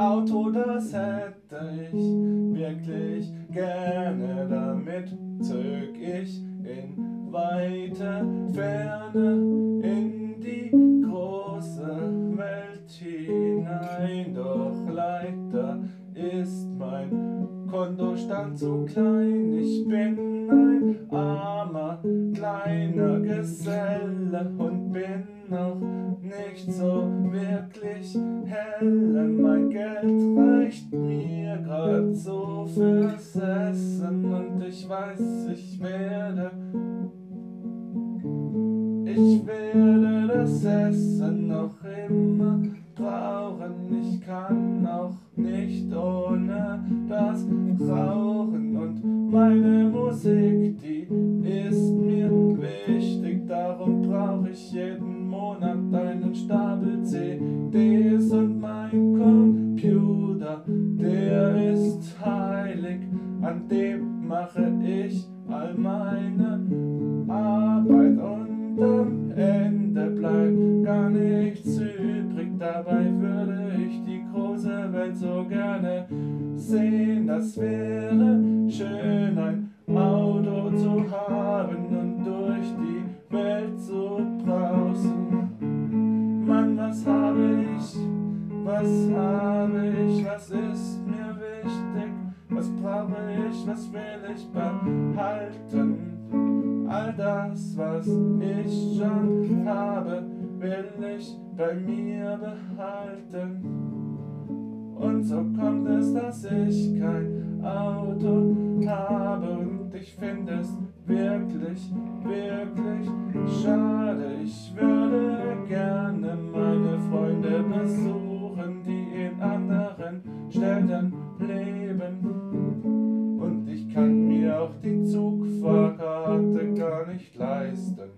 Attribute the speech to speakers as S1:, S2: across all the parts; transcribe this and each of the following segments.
S1: Auto, das hätte ich wirklich gerne. Da. Mein Kontostand zu klein. Ich bin ein armer kleiner Geselle und bin noch nicht so wirklich helle. Mein Geld reicht mir grad so fürs Essen und ich weiß, ich werde, ich werde das Essen noch immer brauchen. Ich kann auch nicht ohne das Rauchen und meine Musik, die ist mir wichtig. Darum brauche ich jeden Monat einen Stapel CDs und mein Computer, der ist heilig. An dem mache ich all meine Arbeit und am Ende bleibt gar nichts übrig. Dabei würde ich die große Welt so gerne sehen. Das wäre schön, ein Auto zu haben und durch die Welt zu brausen. Mann, was habe ich? Was habe ich? Was ist mir wichtig? Was brauche ich? Was will ich behalten? All das, was ich schon habe, will ich bei mir behalten. Und so kommt es, dass ich kein Auto habe und ich finde es wirklich, wirklich schade. Ich würde gerne meine Freunde besuchen, die in anderen Städten leben. Und ich kann auch die Zugfahrkarte gar nicht leisten.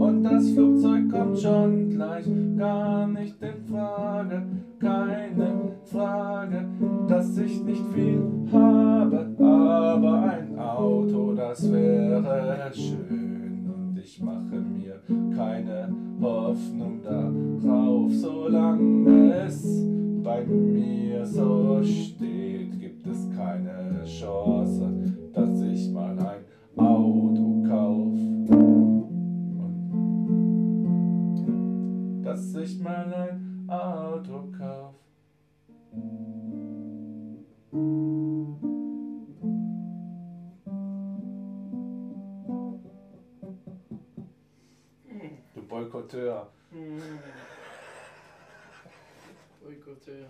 S1: Und das Flugzeug kommt schon gleich, gar nicht in Frage, keine Frage, dass ich nicht viel habe, aber ein Auto, das wäre schön. Und ich mache mir keine Hoffnung darauf, solange es bei mir so steht, gibt es keine Chance, dass ich mal ein Auto kauf. Dass ich mal ein Auto kauf. Du Boykotteur.
S2: Boykotteur.